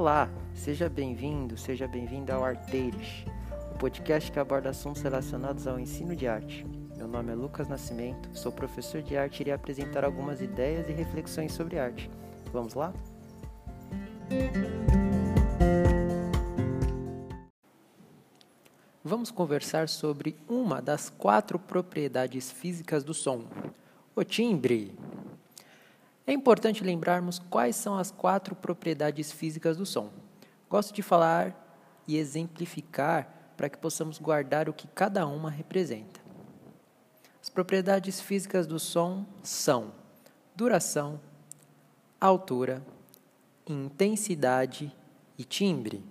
Olá, seja bem-vindo, seja bem-vinda ao Arteiros, o podcast que aborda assuntos relacionados ao ensino de arte. Meu nome é Lucas Nascimento, sou professor de arte e irei apresentar algumas ideias e reflexões sobre arte. Vamos lá? Vamos conversar sobre uma das quatro propriedades físicas do som, o timbre. É importante lembrarmos quais são as quatro propriedades físicas do som. Gosto de falar e exemplificar para que possamos guardar o que cada uma representa. As propriedades físicas do som são duração, altura, intensidade e timbre.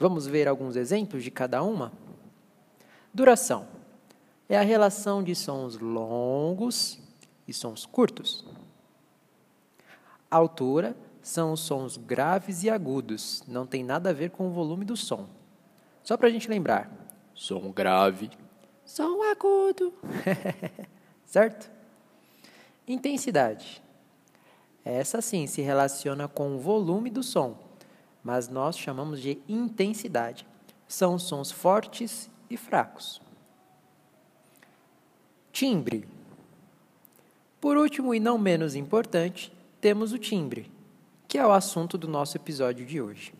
Vamos ver alguns exemplos de cada uma? Duração é a relação de sons longos e sons curtos. Altura são os sons graves e agudos, não tem nada a ver com o volume do som. Só para a gente lembrar: som grave, som agudo. certo? Intensidade. Essa sim se relaciona com o volume do som mas nós chamamos de intensidade. São sons fortes e fracos. Timbre. Por último e não menos importante, temos o timbre, que é o assunto do nosso episódio de hoje.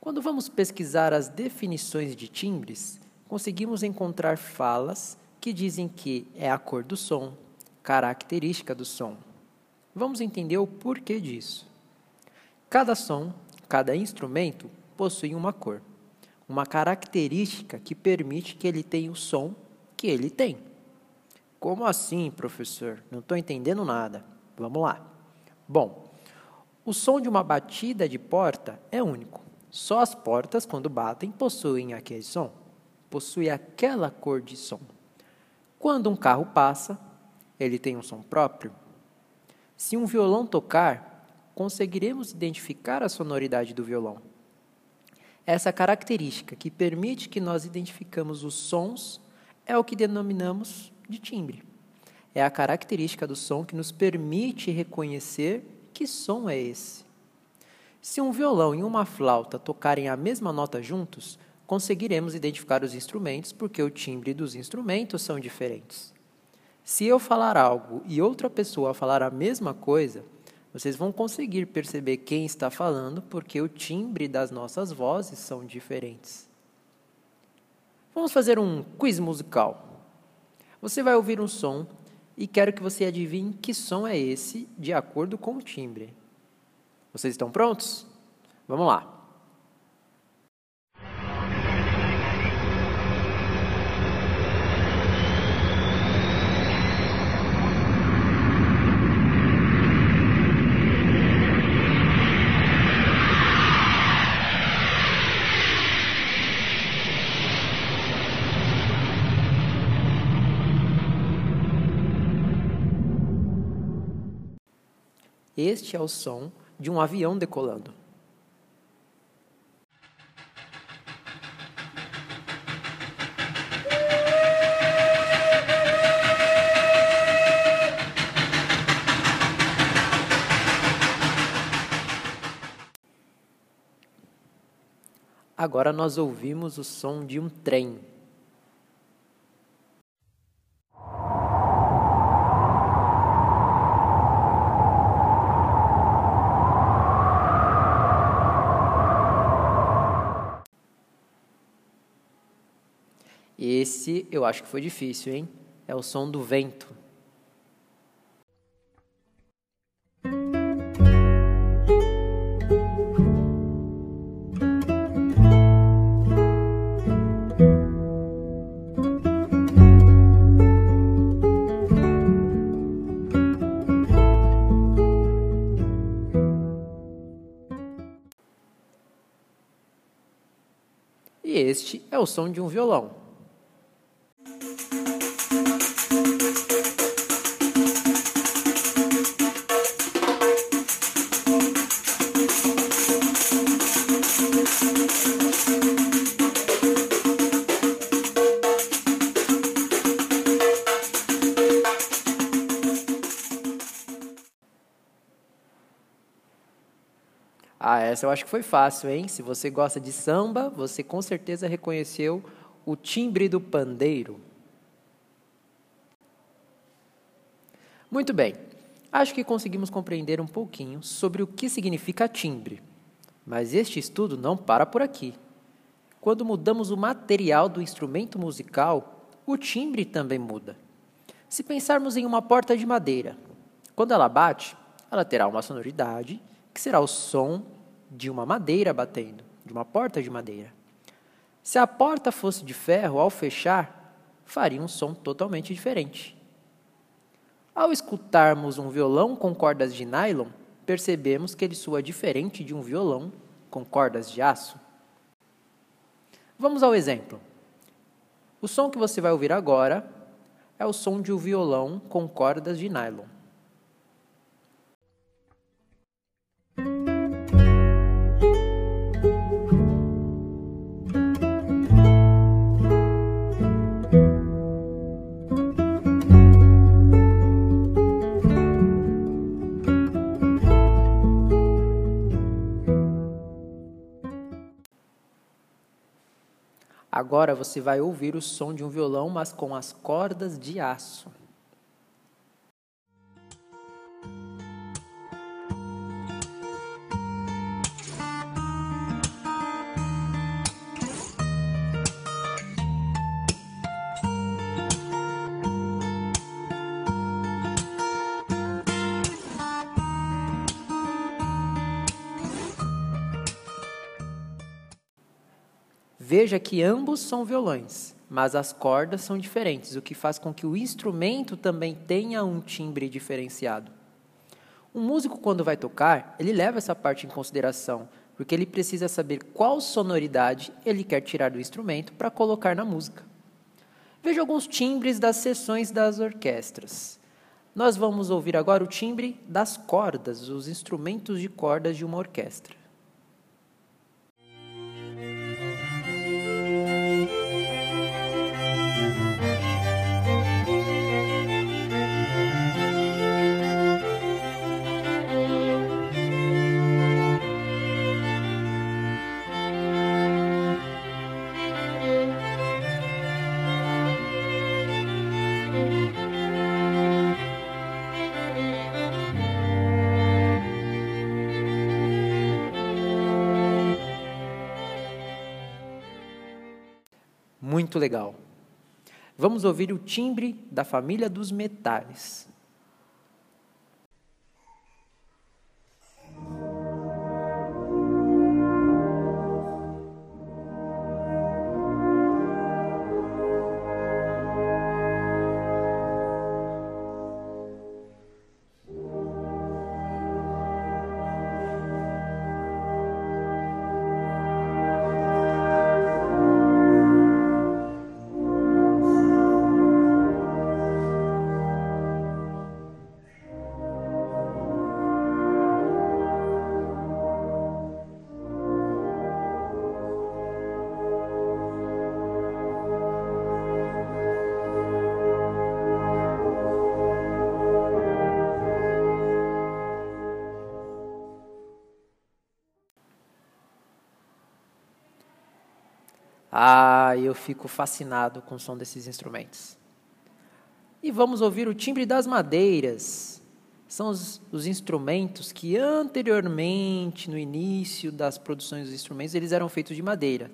Quando vamos pesquisar as definições de timbres, conseguimos encontrar falas que dizem que é a cor do som, característica do som. Vamos entender o porquê disso. Cada som, cada instrumento possui uma cor, uma característica que permite que ele tenha o som que ele tem. Como assim, professor? Não estou entendendo nada. Vamos lá. Bom, o som de uma batida de porta é único. Só as portas, quando batem, possuem aquele som, possui aquela cor de som. Quando um carro passa, ele tem um som próprio. Se um violão tocar, conseguiremos identificar a sonoridade do violão. Essa característica que permite que nós identificamos os sons é o que denominamos de timbre. É a característica do som que nos permite reconhecer que som é esse. Se um violão e uma flauta tocarem a mesma nota juntos, conseguiremos identificar os instrumentos porque o timbre dos instrumentos são diferentes. Se eu falar algo e outra pessoa falar a mesma coisa, vocês vão conseguir perceber quem está falando porque o timbre das nossas vozes são diferentes. Vamos fazer um quiz musical. Você vai ouvir um som e quero que você adivinhe que som é esse de acordo com o timbre. Vocês estão prontos? Vamos lá. Este é o som de um avião decolando. Agora nós ouvimos o som de um trem. Esse eu acho que foi difícil, hein? É o som do vento. E este é o som de um violão. Ah, essa eu acho que foi fácil, hein? Se você gosta de samba, você com certeza reconheceu o timbre do pandeiro. Muito bem, acho que conseguimos compreender um pouquinho sobre o que significa timbre. Mas este estudo não para por aqui. Quando mudamos o material do instrumento musical, o timbre também muda. Se pensarmos em uma porta de madeira, quando ela bate, ela terá uma sonoridade que será o som de uma madeira batendo, de uma porta de madeira. Se a porta fosse de ferro, ao fechar, faria um som totalmente diferente. Ao escutarmos um violão com cordas de nylon, percebemos que ele soa diferente de um violão com cordas de aço. Vamos ao exemplo. O som que você vai ouvir agora é o som de um violão com cordas de nylon. Agora você vai ouvir o som de um violão, mas com as cordas de aço. Veja que ambos são violões, mas as cordas são diferentes, o que faz com que o instrumento também tenha um timbre diferenciado. Um músico, quando vai tocar, ele leva essa parte em consideração, porque ele precisa saber qual sonoridade ele quer tirar do instrumento para colocar na música. Veja alguns timbres das sessões das orquestras. Nós vamos ouvir agora o timbre das cordas, os instrumentos de cordas de uma orquestra. Muito legal. Vamos ouvir o timbre da família dos metais. Ah, eu fico fascinado com o som desses instrumentos. E vamos ouvir o timbre das madeiras. São os, os, instrumentos que anteriormente, no início das produções dos instrumentos, eles eram feitos de madeira.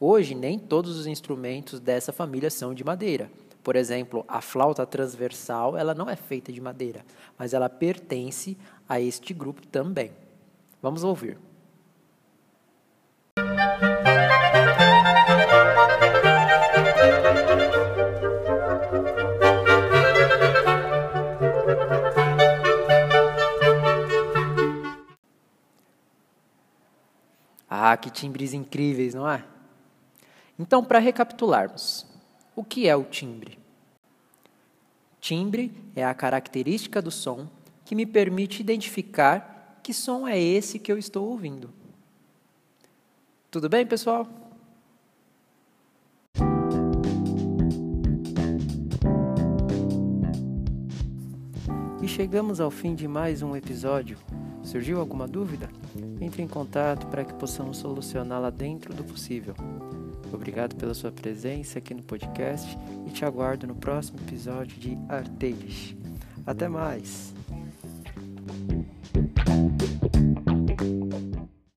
Hoje, nem todos os instrumentos dessa família são de madeira. Por exemplo, a flauta transversal, ela não é feita de madeira, mas ela pertence a este grupo também. Vamos ouvir. Que timbres incríveis, não é? Então, para recapitularmos, o que é o timbre? Timbre é a característica do som que me permite identificar que som é esse que eu estou ouvindo. Tudo bem, pessoal? E chegamos ao fim de mais um episódio Surgiu alguma dúvida? Entre em contato para que possamos solucioná-la dentro do possível. Obrigado pela sua presença aqui no podcast e te aguardo no próximo episódio de Arteiros. Até mais!